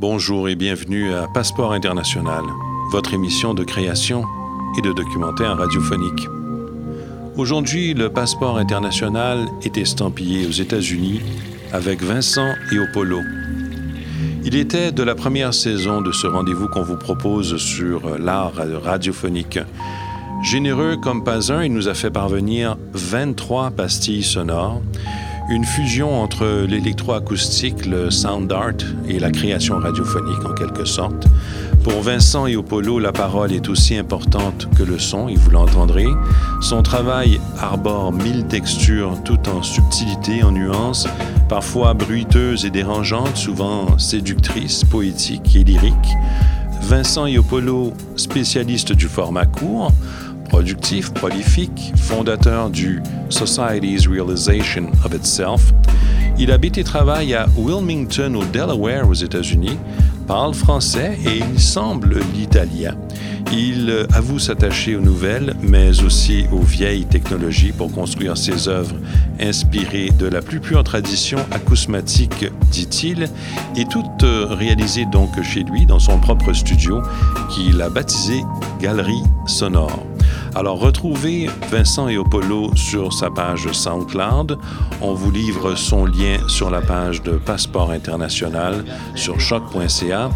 Bonjour et bienvenue à Passeport International, votre émission de création et de documentaire radiophonique. Aujourd'hui, le Passeport International est estampillé aux États-Unis avec Vincent et. Il était de la première saison de ce rendez-vous qu'on vous propose sur l'art radiophonique. Généreux comme pas un, il nous a fait parvenir 23 pastilles sonores, une fusion entre l'électroacoustique, le sound art et la création radiophonique en quelque sorte. Pour Vincent et la parole est aussi importante que le son, et vous l'entendrez. Son travail arbore mille textures tout en subtilité, en nuances, parfois bruiteuses et dérangeantes, souvent séductrices, poétiques et lyriques. Vincent Iopolo, spécialiste du format court, productif, prolifique, fondateur du Society's Realization of Itself. Il habite et travaille à Wilmington, au Delaware, aux États-Unis, parle français et il semble l'italien. Il avoue s'attacher aux nouvelles, mais aussi aux vieilles technologies pour construire ses œuvres inspirées de la plus pure tradition acousmatique, dit-il, et toutes réalisées donc chez lui, dans son propre studio, qu'il a baptisé Galerie Sonore. Alors retrouvez Vincent et sur sa page SoundCloud. On vous livre son lien sur la page de Passeport International sur choc.ca.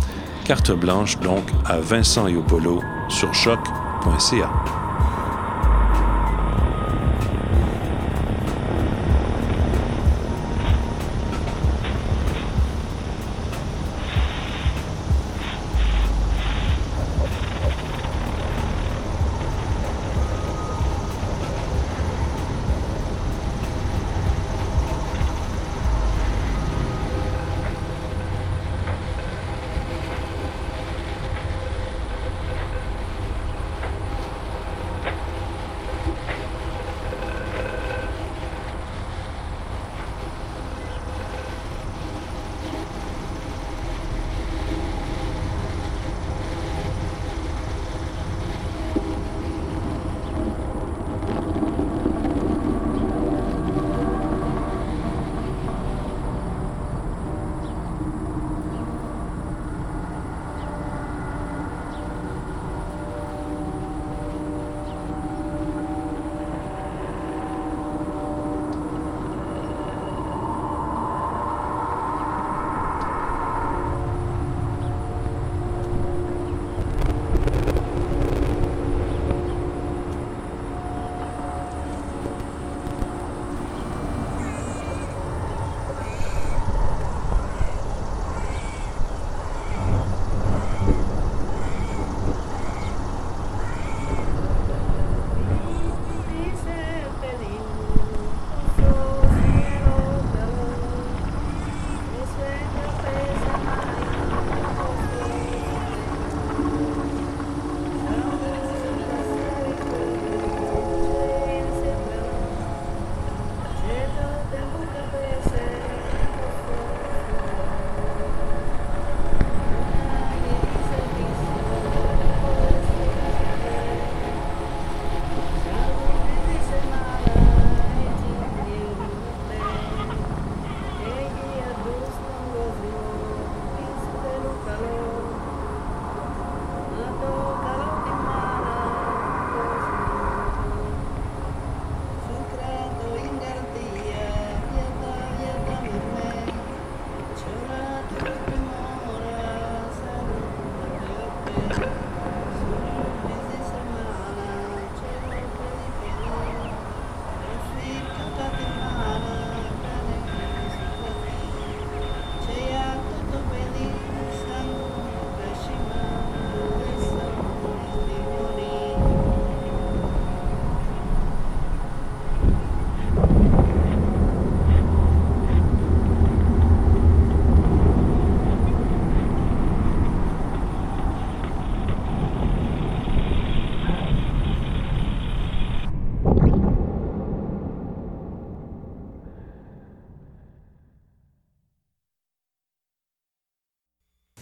Carte blanche donc à Vincent et sur choc.ca.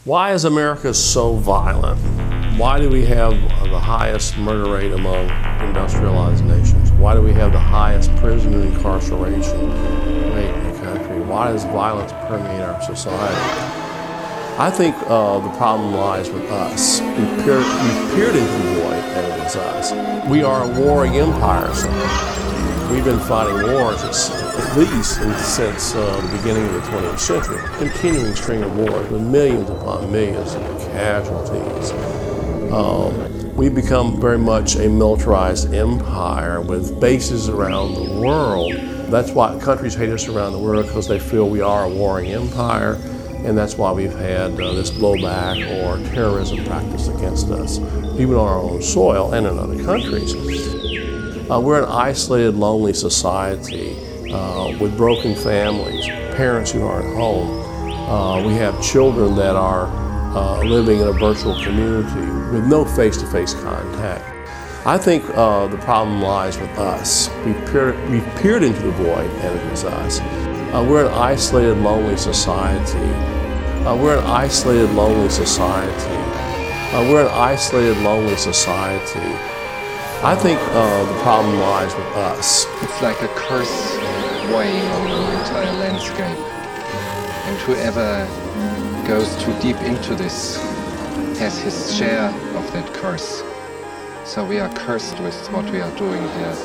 Why is America so violent? Why do we have the highest murder rate among industrialized nations? Why do we have the highest prison incarceration rate in the country? Why does violence permeate our society? I think uh, the problem lies with us. We've peered, we've peered into the void, and it is us. We are a warring empire. So we've been fighting wars least since uh, the beginning of the 20th century. Continuing string of wars with millions upon millions of casualties. Um, we've become very much a militarized empire with bases around the world. That's why countries hate us around the world because they feel we are a warring empire and that's why we've had uh, this blowback or terrorism practiced against us, even on our own soil and in other countries. Uh, we're an isolated, lonely society uh, with broken families, parents who aren't home. Uh, we have children that are uh, living in a virtual community with no face to face contact. I think uh, the problem lies with us. We've peered, we've peered into the void, and it is us. Uh, we're an isolated, lonely society. Uh, we're an isolated, lonely society. Uh, we're an isolated, lonely society. I think the problem lies with us. It's like a curse weighing on the entire landscape. And whoever goes too deep into this has his share of that curse. So we are cursed with what we are doing here.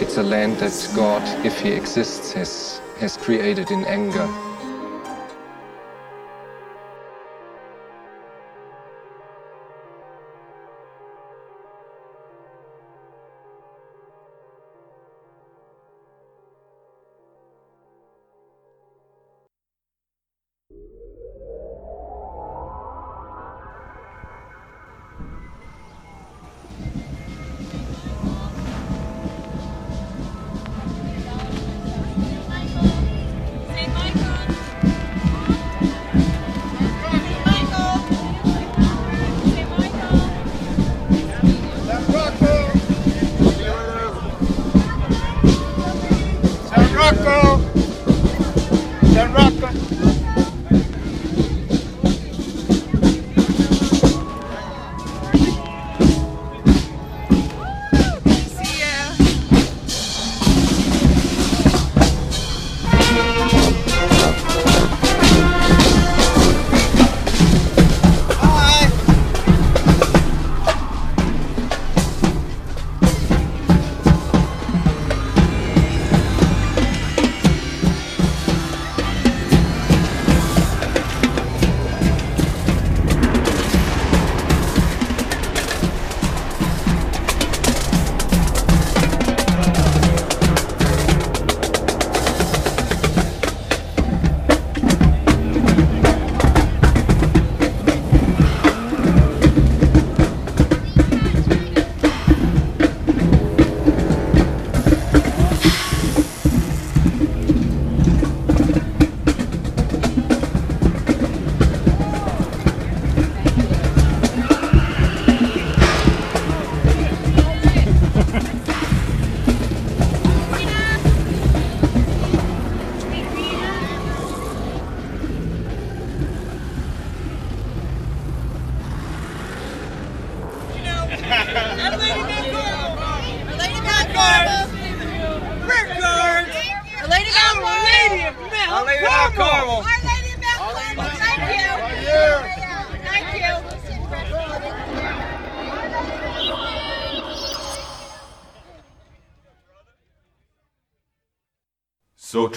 It's a land that God, if He exists, has, has created in anger.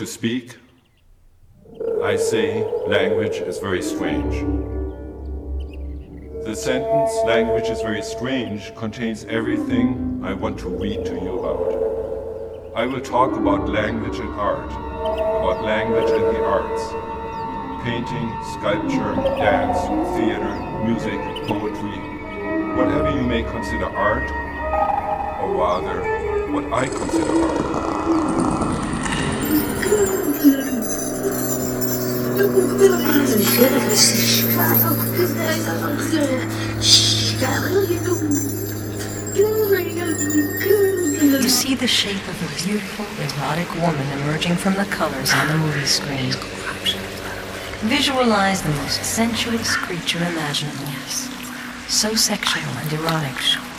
To speak, I say language is very strange. The sentence language is very strange contains everything I want to read to you about. I will talk about language and art, about language and the arts. Painting, sculpture, dance, theater, music, poetry, whatever you may consider art, or rather, what I consider art. You see the shape of a beautiful, erotic woman emerging from the colors on the movie screen. Visualize the most sensuous creature imaginable. So sexual and erotic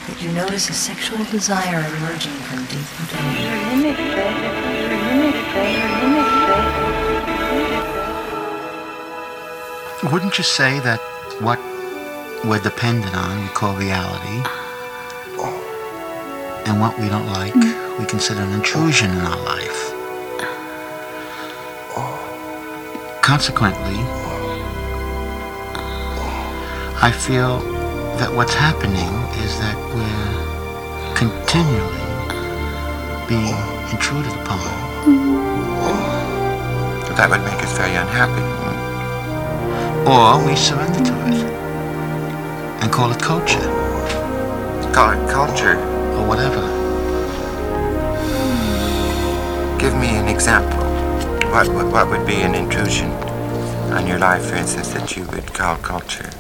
that you notice a sexual desire emerging from deep within you. Wouldn't you say that what we're dependent on we call reality, and what we don't like we consider an intrusion in our life? Consequently, I feel that what's happening is that we're continually being intruded upon. That would make us very unhappy. Or we surrender to it and call it culture Call it culture. or whatever. Give me an example. What, what, what would be an intrusion on your life, for instance, that you would call culture?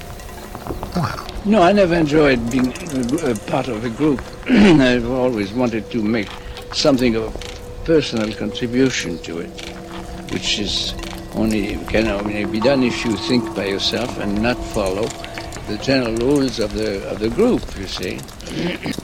Well, No, I never enjoyed being a, a part of a group. I've always wanted to make something of a personal contribution to it, which is only can only be done if you think by yourself and not follow the general rules of the of the group. You see.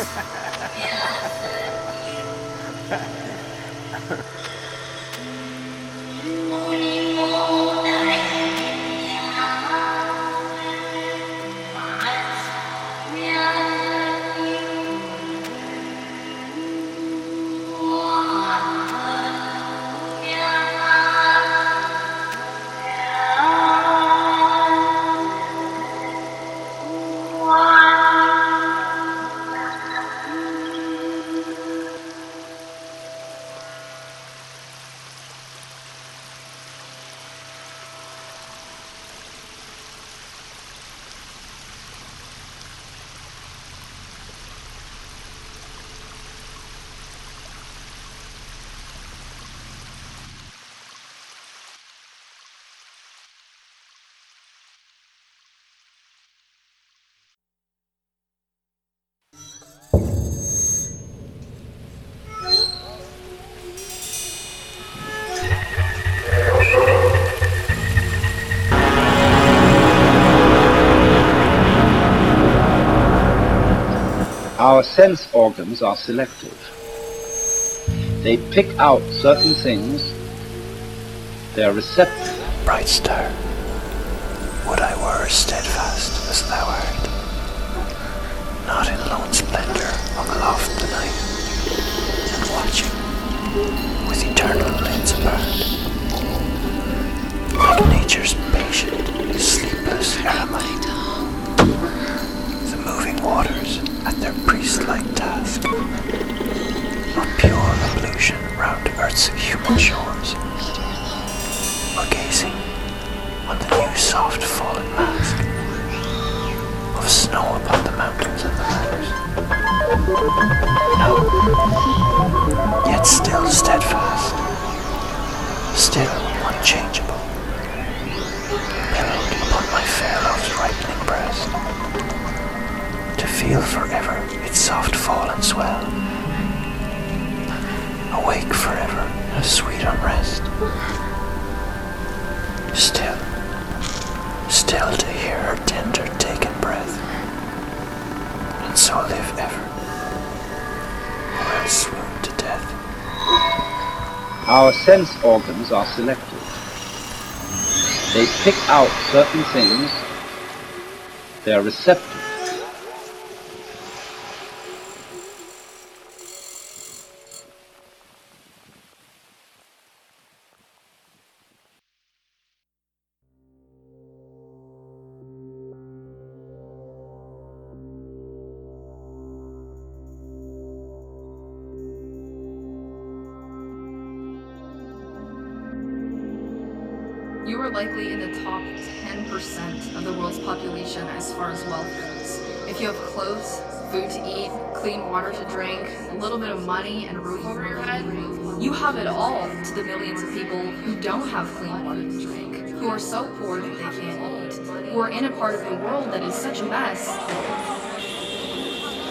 Ha ha ha. Our sense organs are selective. They pick out certain things. They're receptive. Bright star, would I were as steadfast sense organs are selective. They pick out certain things. They are receptive.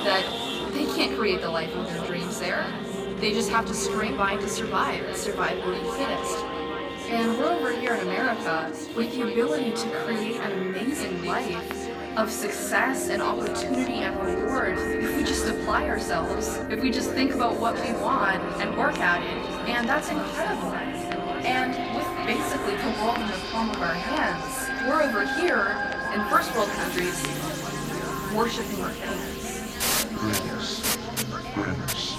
That they can't create the life of their dreams there. They just have to scrape by to survive, survive for the fittest. And we're over here in America with the ability to create an amazing life of success and opportunity and reward if we just apply ourselves, if we just think about what we want and work at it. And that's incredible. And with basically the world in the palm of our hands, we're over here in first world countries worshiping our hands. Goodness. Goodness.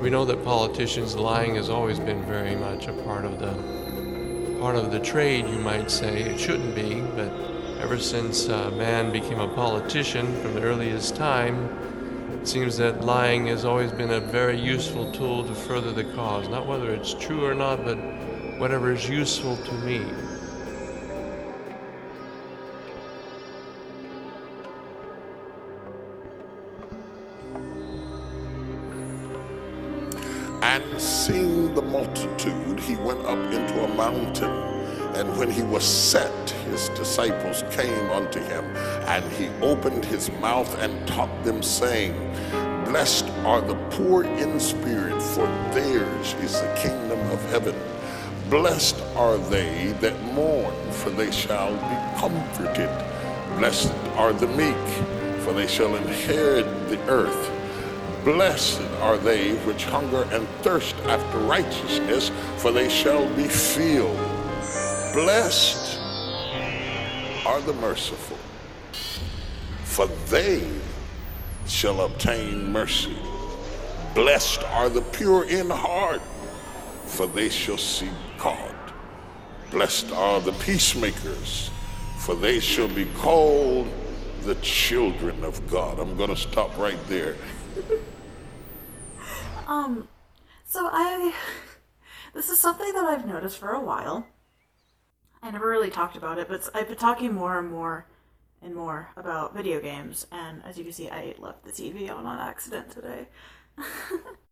We know that politicians lying has always been very much a part of the part of the trade, you might say. It shouldn't be, but ever since uh, man became a politician from the earliest time, it seems that lying has always been a very useful tool to further the cause. Not whether it's true or not, but whatever is useful to me. Seeing the multitude, he went up into a mountain. And when he was set, his disciples came unto him, and he opened his mouth and taught them, saying, Blessed are the poor in spirit, for theirs is the kingdom of heaven. Blessed are they that mourn, for they shall be comforted. Blessed are the meek, for they shall inherit the earth. Blessed are they which hunger and thirst after righteousness, for they shall be filled. Blessed are the merciful, for they shall obtain mercy. Blessed are the pure in heart, for they shall see God. Blessed are the peacemakers, for they shall be called the children of God. I'm going to stop right there. Um, so I, this is something that I've noticed for a while. I never really talked about it, but I've been talking more and more and more about video games, and as you can see, I left the TV on on accident today.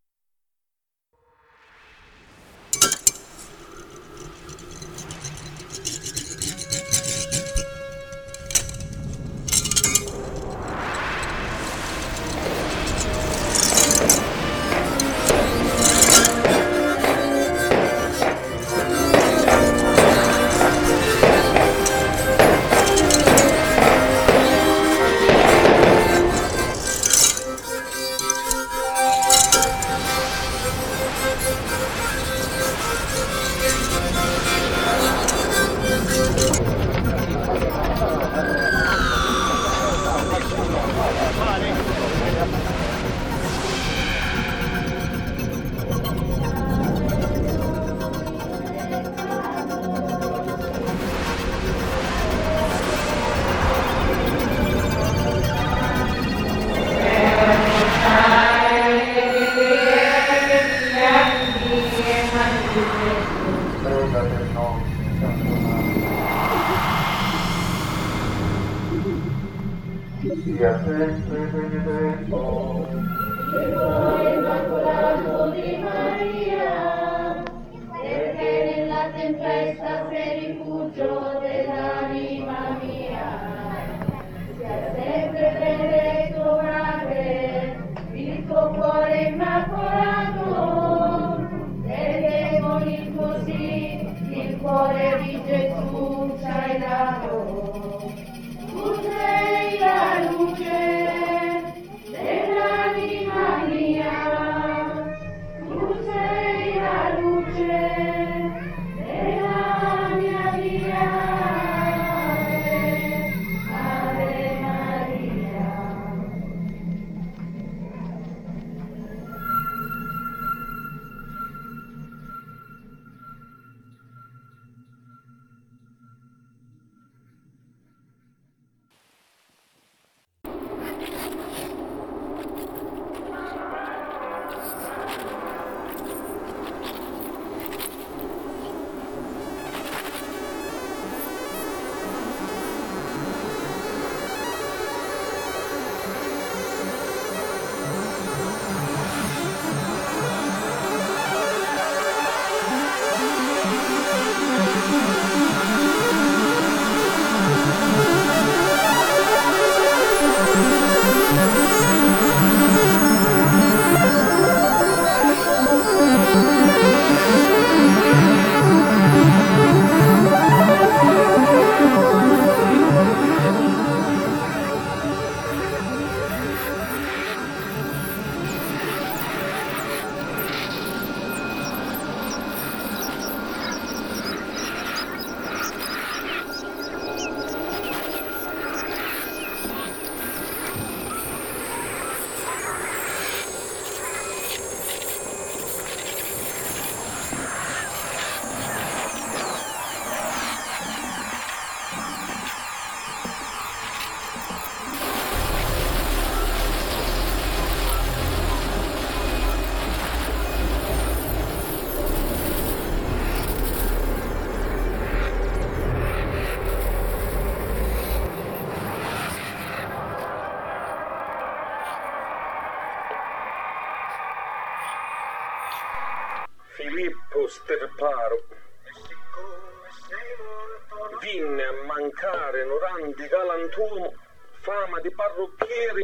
Maria.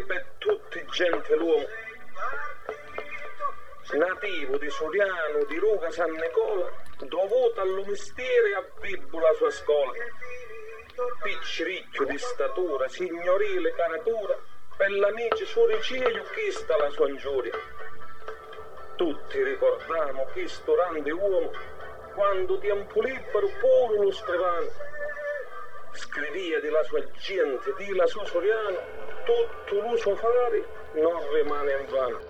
Per tutti gentiluomo nativo di Soriano di Ruga San Nicola dovuto allo mestiere a Bibbo la sua scuola. Picciricchio di statura signorile caratura per l'amici suo chi sta la sua ingiuria? Tutti ricordiamo questo grande uomo quando tempo libero pure lo scrivano scrivia della sua gente, di la sua soriano tutto lo suo fare non rimane in vano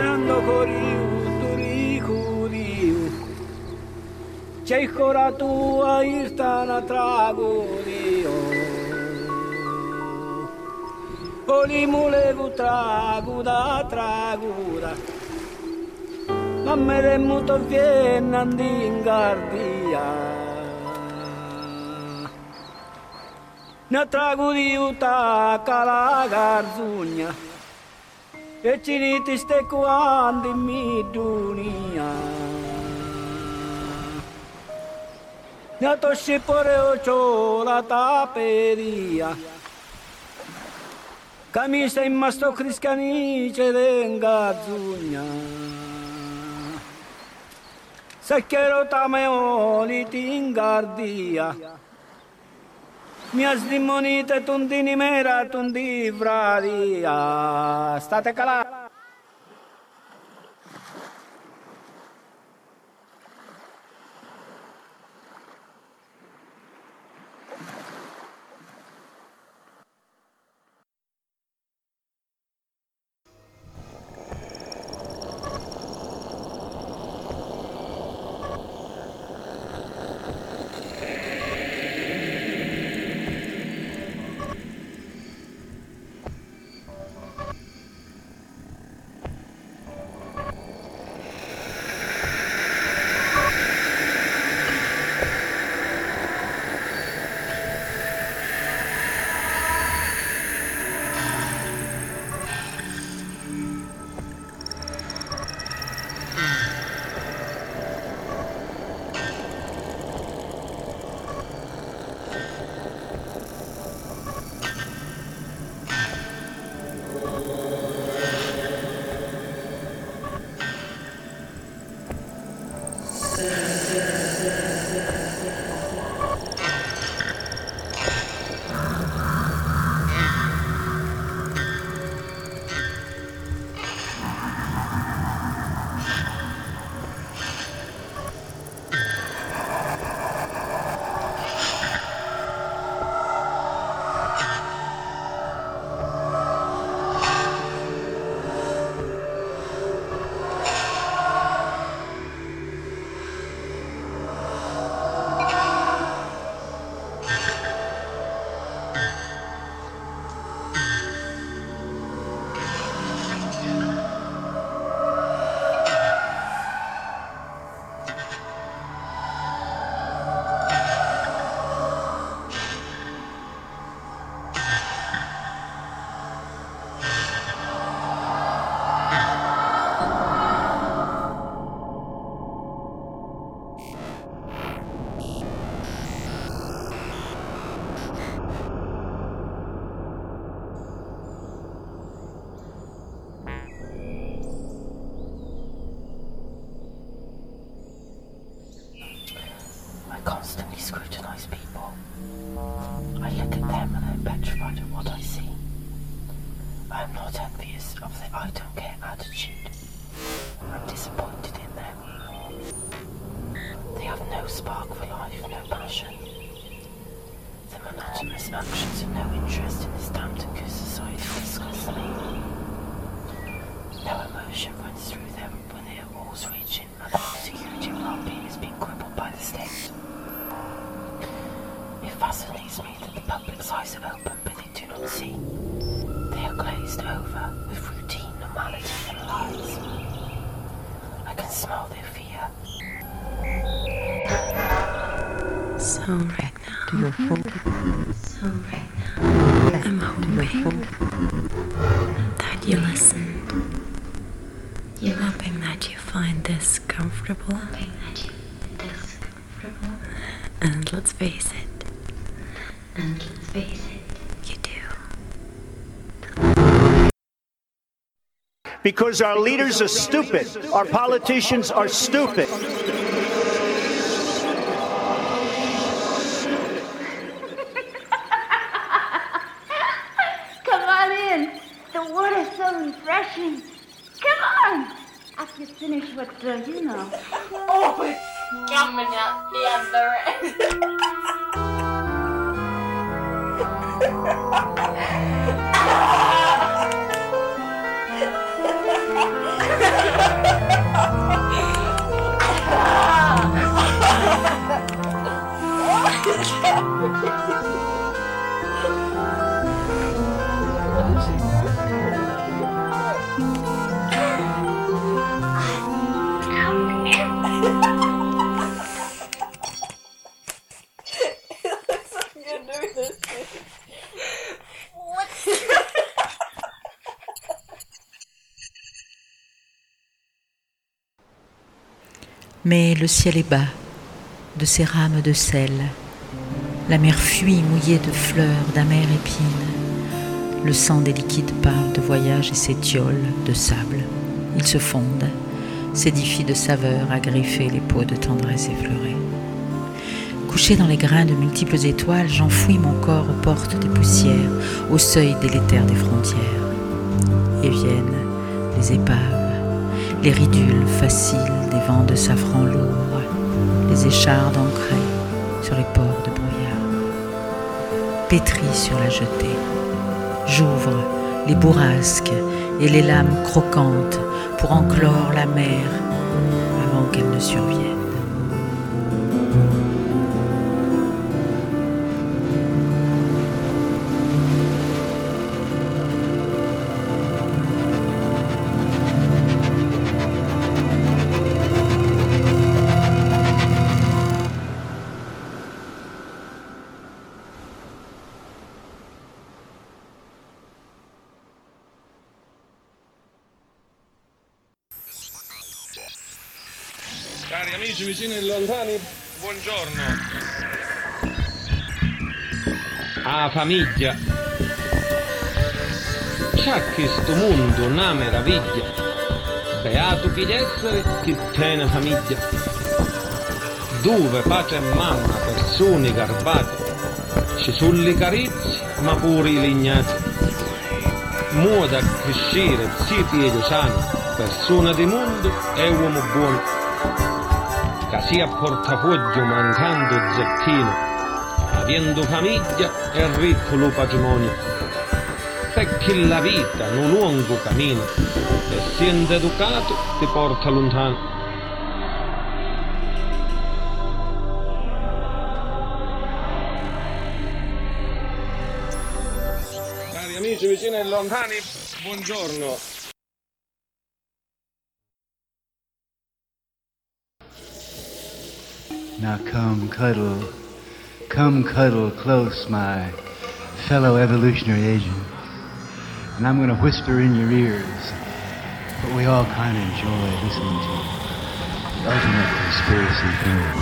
Tirando coriu, turicu, diu C'è ancora tua irta na trago, dio. Oli mulevu tragu da traguda. Ma me de muto viennan din gardia ne tragu di uta cala garzugna e ci ritiste quando mi dunia Natoshi poreo la taperia Camisa in masto criscanice denga zugna Sacchero tameoli tingardia mi asdimonite tundi nimera, tondi fradia ah, State calati. The monotonous actions of no interest in this damned and goose society disgust me. No emotion runs through them when they are walls reaching and their security and well-being is being crippled by the state. It fascinates me that the public's eyes are open but they do not see. They are glazed over with routine, normality and lies. I can smell their fear. So right now, so right now, I'm hoping that you listened. I'm hoping that you find this comfortable. And let's face it. And let's face it. You do. Because our leaders are stupid. Our politicians are stupid. Mais le ciel est bas, de ses rames de sel. La mer fuit mouillée de fleurs d'amères épines. Le sang des liquides parle de voyage et s'étiole de sable. Ils se fondent, s'édifient de saveurs à griffer les peaux de tendresse effleurée. Couché dans les grains de multiples étoiles, j'enfouis mon corps aux portes des poussières, au seuil délétère des frontières. Et viennent les épaves, les ridules faciles des vents de safran lourd, les échardes ancrées sur les ports de brouillard. Pétris sur la jetée, j'ouvre les bourrasques et les lames croquantes pour enclore la mer avant qu'elle ne survienne. Famiglia. C'ha questo mondo una meraviglia. Beato chi essere chi tiene famiglia. Dove padre e mamma, persone garbate. Ci sono le carezze, ma pure i lignati. Moda a crescere, si piede sani, persona di mondo e uomo buono che sia portafoglio mancando zecchino, avendo famiglia e ricco lo patrimonio, perché la vita è un lungo cammino e essendo educato ti porta lontano. Cari amici vicini e lontani, buongiorno. Now come cuddle, come cuddle close, my fellow evolutionary agents. And I'm going to whisper in your ears what we all kind of enjoy listening to. The ultimate conspiracy theory.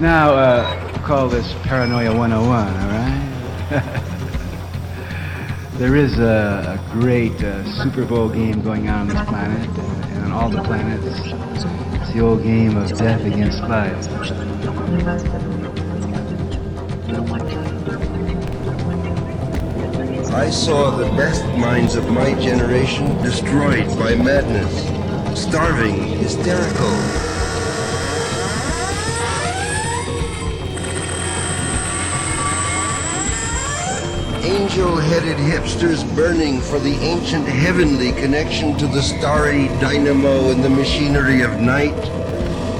now, uh, call this Paranoia 101, all right? there is a, a great uh, Super Bowl game going on on this planet and on all the planets. Old game of death against life. I saw the best minds of my generation destroyed by madness, starving, hysterical. Angel-headed hipsters burning for the ancient heavenly connection to the starry dynamo and the machinery of night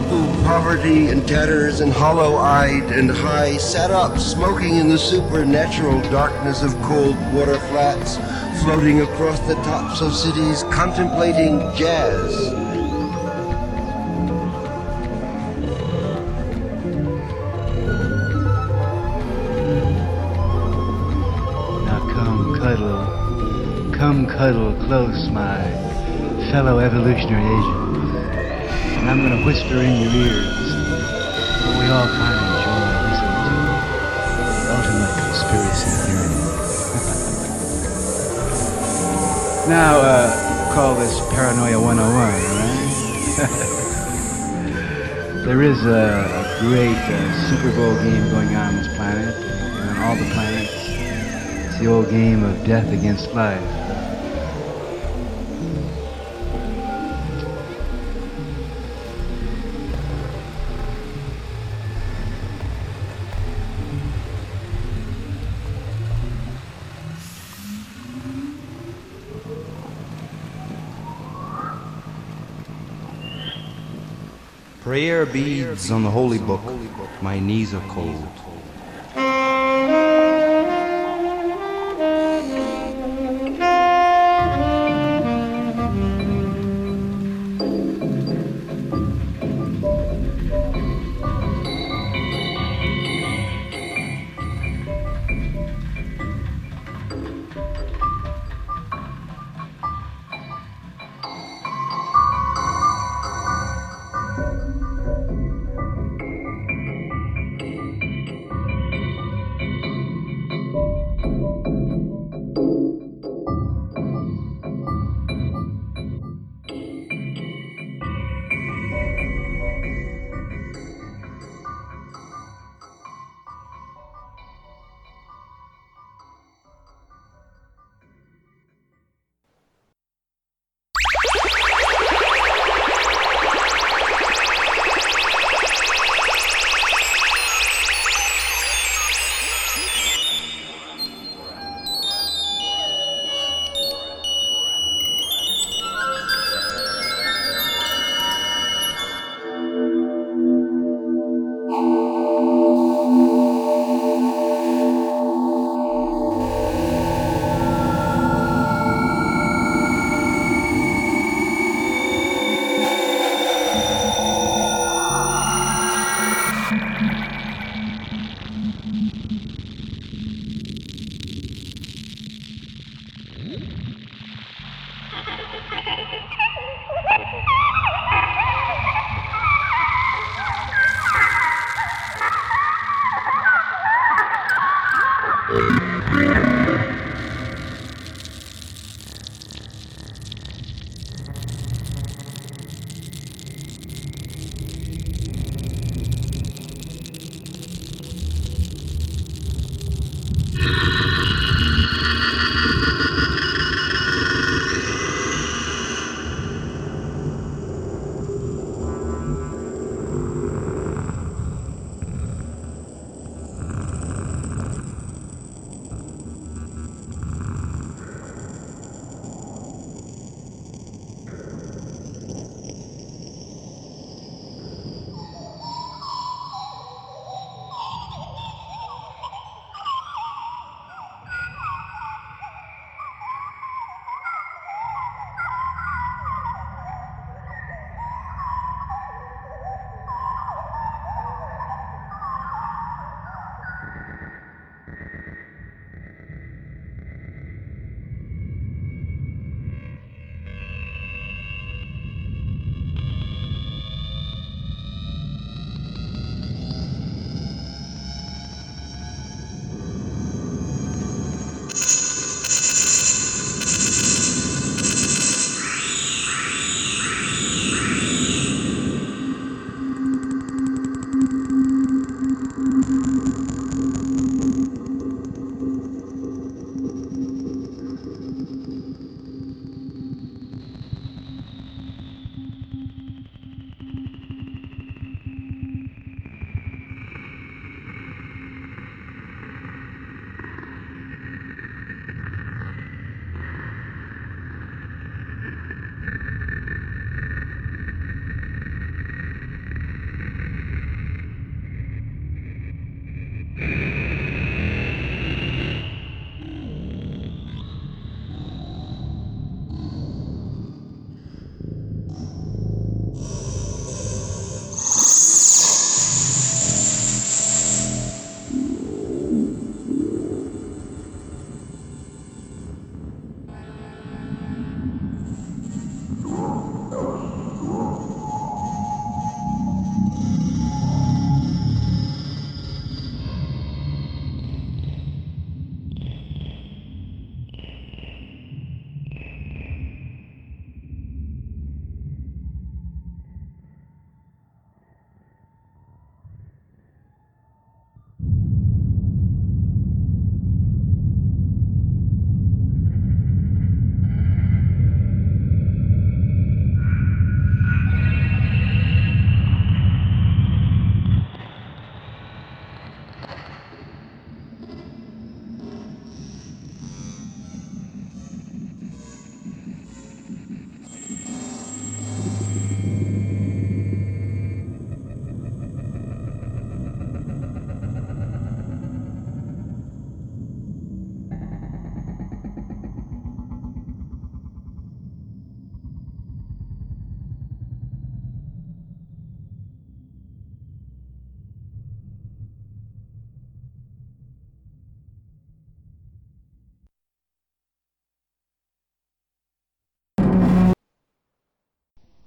who poverty and tatters and hollow-eyed and high sat up smoking in the supernatural darkness of cold water flats floating across the tops of cities contemplating jazz come cuddle close, my fellow evolutionary agents. And I'm going to whisper in your ears what we all kind of enjoy listening to. The ultimate conspiracy theory. now, uh, call this Paranoia 101, all right? there is a, a great uh, Super Bowl game going on on this planet and on all the planets. It's the old game of death against life. Prayer beads on the holy book. My knees are cold.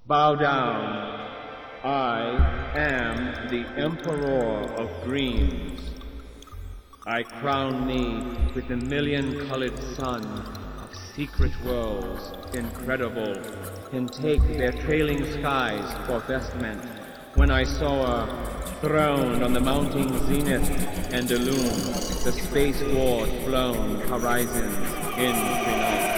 Bow down. I am the Emperor of Dreams. I crown thee with the million colored sun of secret worlds, incredible, and take their trailing skies for vestment. When I soar, throned on the mounting zenith, and illume the space ward flown horizons infinite. urgent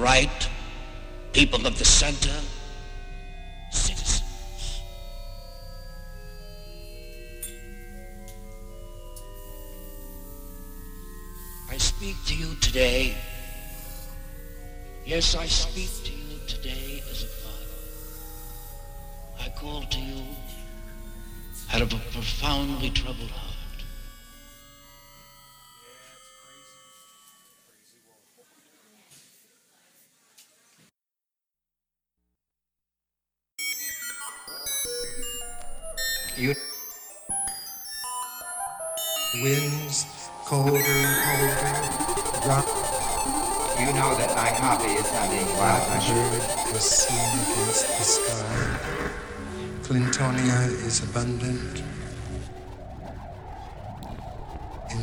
right,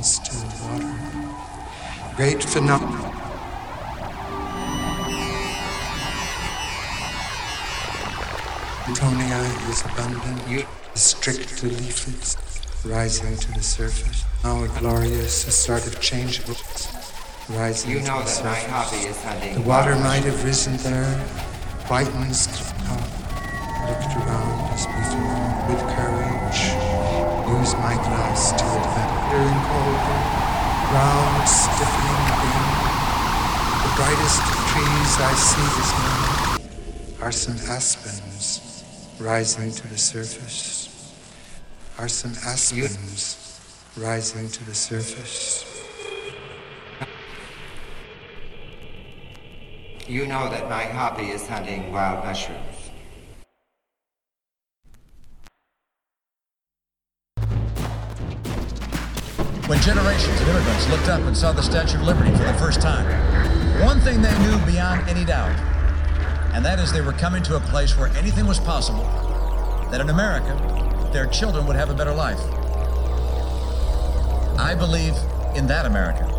still water. Great phenomenon. Clintonia is abundant. You strict leaflets rising to the surface. Now a glorious a sort of changeables rising You to know the that my surface. hobby is hunting The water might have risen there, whitens the top, looked around as before, with courage, use my glass to adventure in colder, round, stiffening green. The brightest trees I see this morning are some aspens rising to the surface. Are some aspens rising to the surface. You know that my hobby is hunting wild mushrooms. Generations of immigrants looked up and saw the Statue of Liberty for the first time, one thing they knew beyond any doubt, and that is they were coming to a place where anything was possible, that in America, their children would have a better life. I believe in that America.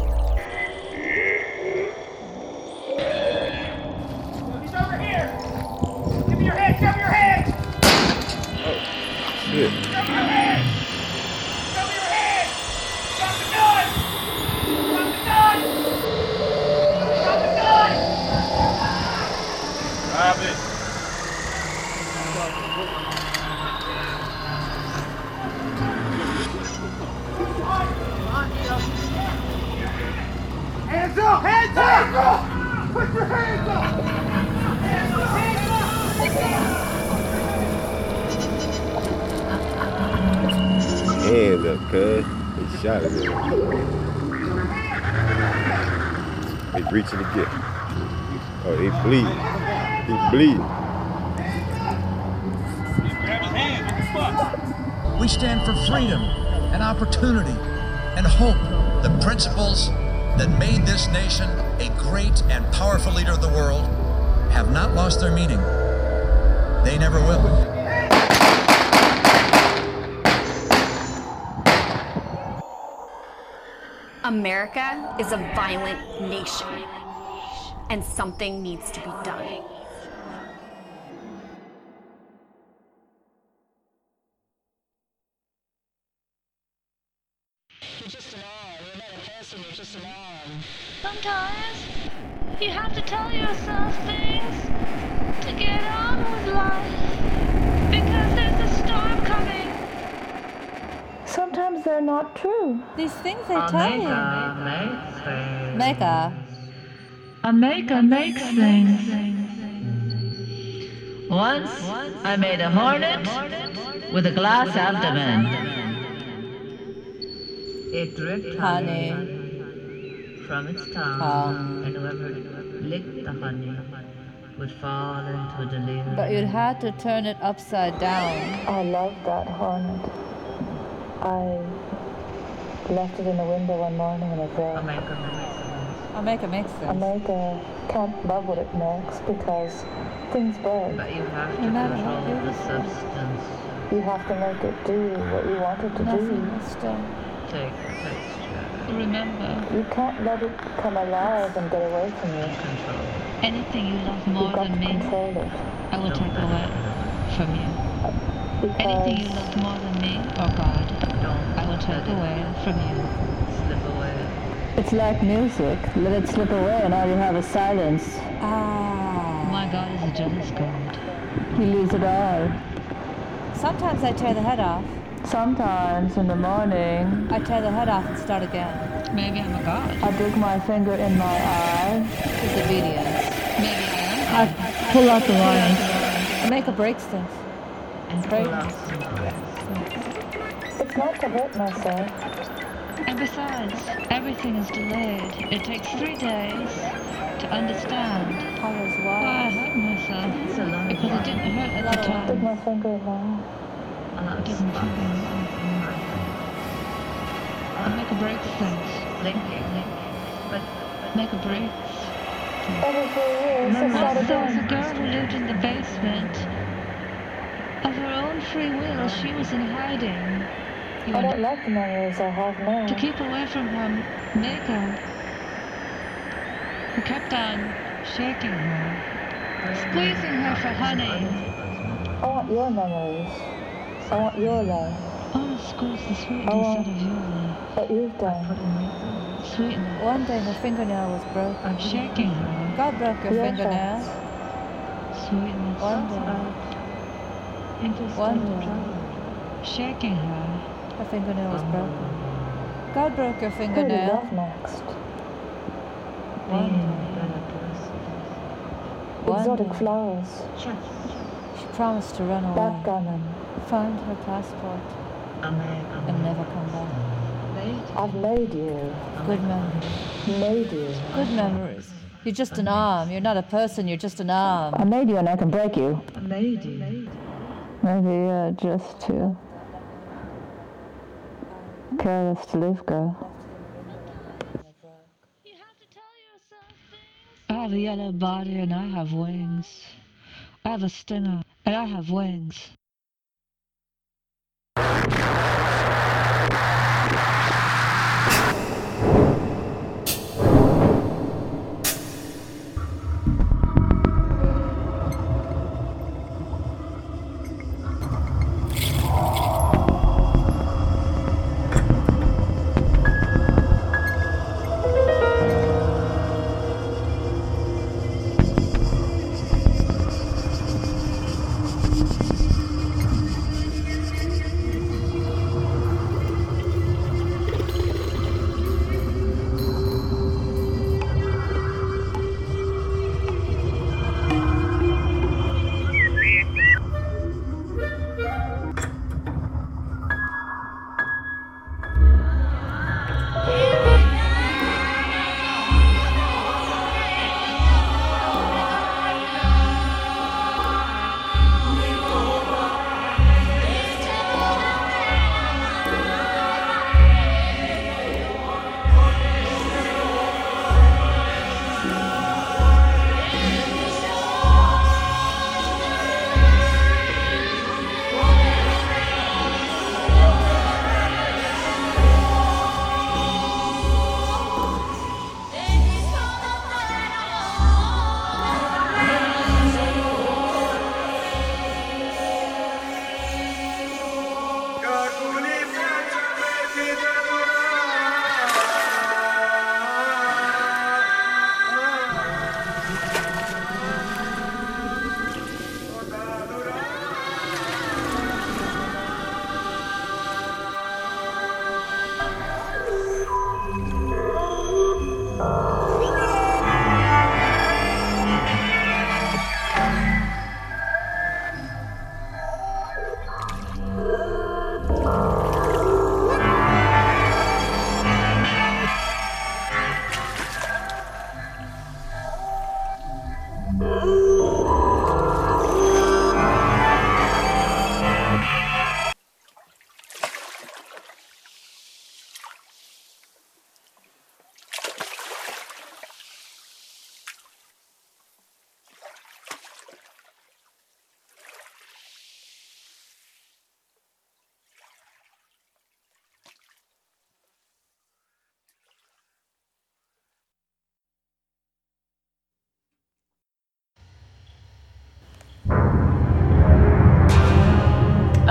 Up! Hands up! Put your hands up! Hands up! Hands up, cuz. They shot at him. They reaching to get. Oh, they bleeding. He bleeding. We stand for freedom and opportunity and hope. The principles that made this nation a great and powerful leader of the world have not lost their meaning. They never will. America is a violent nation, and something needs to be done. Not true. These things they tell you. Mega. A maker makes things. Once I made a hornet with a glass abdomen. It dripped honey from its tongue, and whoever licked the honey would fall into delirium. But you'd have to turn it upside down. I love that hornet. I left it in the window one morning and it broke. A maker makes A sense. maker can't love what it makes because things break. But you have to No control what the it is. substance. You have to make it do what you want it to Nothing do. will stop. Take texture. Remember. You can't let it come alive and get away from you. Control. Anything you love more than me, I will take away from you. Anything you love more than me or God, I will take away from you. Slip away. It's like music. Let it slip away and all you have is silence. Ah. My God is a jealous God. You lose it all. Sometimes I tear the head off. Sometimes in the morning, I tear the head off and start again. Maybe I'm a god. I dig my finger in my eye. Disobedience. Maybe I am. I pull out the lines. I make a break stuff. And break. pull It's not to hurt myself. And besides, everything is delayed. It takes three days to understand why I hurt myself. Because it didn't hurt at the Dig time. my finger in my eye. It didn't hurt. I make or break things. But make or break. Every few years, I start Once there was a girl who lived in the basement. Of own free will, she was in hiding. You I don't like the memories I have now. to keep away from her maker, who kept on shaking her, squeezing her for honey. I want your memories. I want your love. Oh, I want to squeeze the sweetness out of your life. what you've done. Sweetness. One day her fingernail was broken. I'm shaking her. God broke your Your fingernail. Sweetness. One day. One day. Shaking her. Her fingernail was broken. God broke your Who do fingernail. love next? One One Exotic flowers. She promised to run away. Backgammon. Find her passport. And never come back. I've made you. Good memories. Made you. Good memories. You're just an arm. You're not a person. You're just an arm. I made you and I can break you. I made you. Maybe you're just too careless to live, girl. I have a yellow body and I have wings. I have a stinger and I have wings.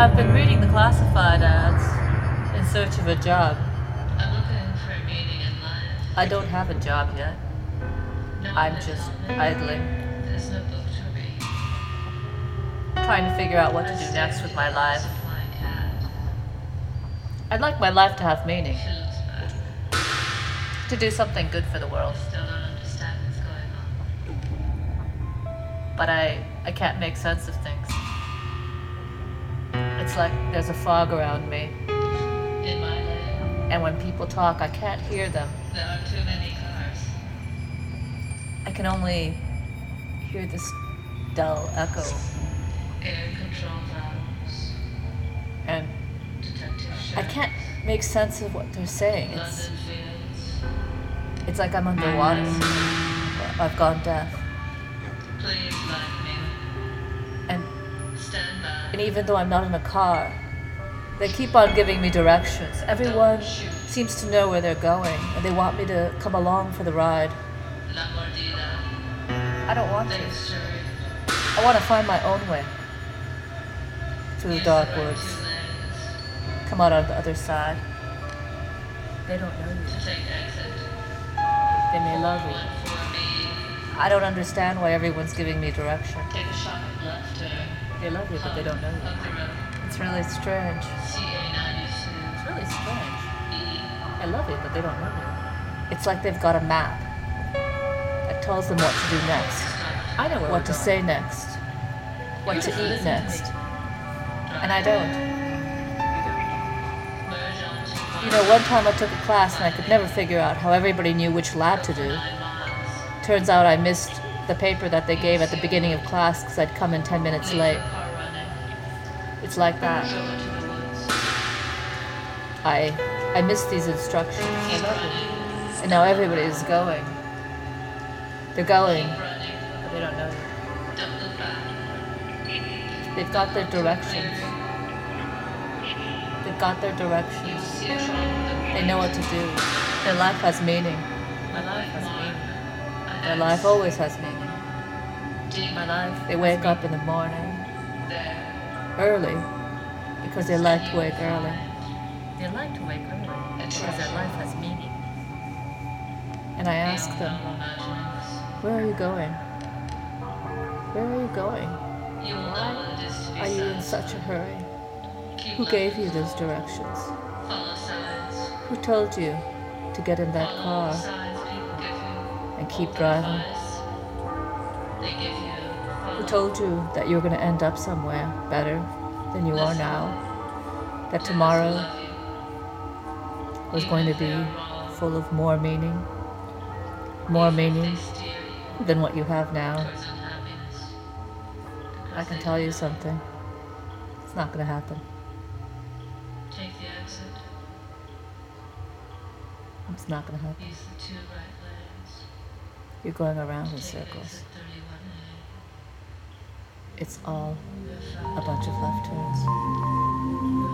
I've been reading the classified ads in search of a job. I'm looking for a meaning in life. I don't have a job yet. I'm just idling, There's no book to read. trying to figure out what to do next with my life. I'd like my life to have meaning. To do something good for the world. Still don't understand what's going on. But I, I can't make sense of things. It's like there's a fog around me. In my lane, And when people talk, I can't hear them. there are too many cars. I can only hear this dull echo. Air control valves. And Detective I can't make sense of what they're saying. It's, it's like I'm underwater. I've gone deaf. Please and even though I'm not in a car, they keep on giving me directions. Everyone seems to know where they're going, and they want me to come along for the ride. I don't want to. I want to find my own way through the dark woods. Come out on the other side. They don't know you. They may love you. I don't understand why everyone's giving me direction. Take a sharp left turn. They love you, but they don't know you. Up the road. It's really strange. CA 92. It's really strange. I love you, but they don't know you. It's like they've got a map that tells them what to do next. I know what to say next, what to eat next, and I don't. You know, one time I took a class and I could never figure out how everybody knew which lab to do. Turns out I missed the paper that they gave at the beginning of class because I'd come in 10 minutes late. It's like that. I I missed these instructions. Keep running. And now everybody is going. They're going, but they don't know. They've got their directions. They've got their directions. They know what to do. Their life has meaning. My life has meaning. Their life always has meaning. My life, they wake up in the morning early because they like to wake early. They like to wake early because their life has meaning. And I ask them, where are you going? Where are you going? You will know what it is to be Are you in such a hurry? Who gave you those directions? Who told you to get in that car the signs people give you. and keep driving? Who told you that you're going to end up somewhere better than you are now? That tomorrow was going to be full of more meaning? More meaning than what you have now? I can tell you something. It's not going to happen. Take the exit. It's not going to happen. Use the two right lanes. You're going around in circles. Exit 31A. It's all a bunch of left turns.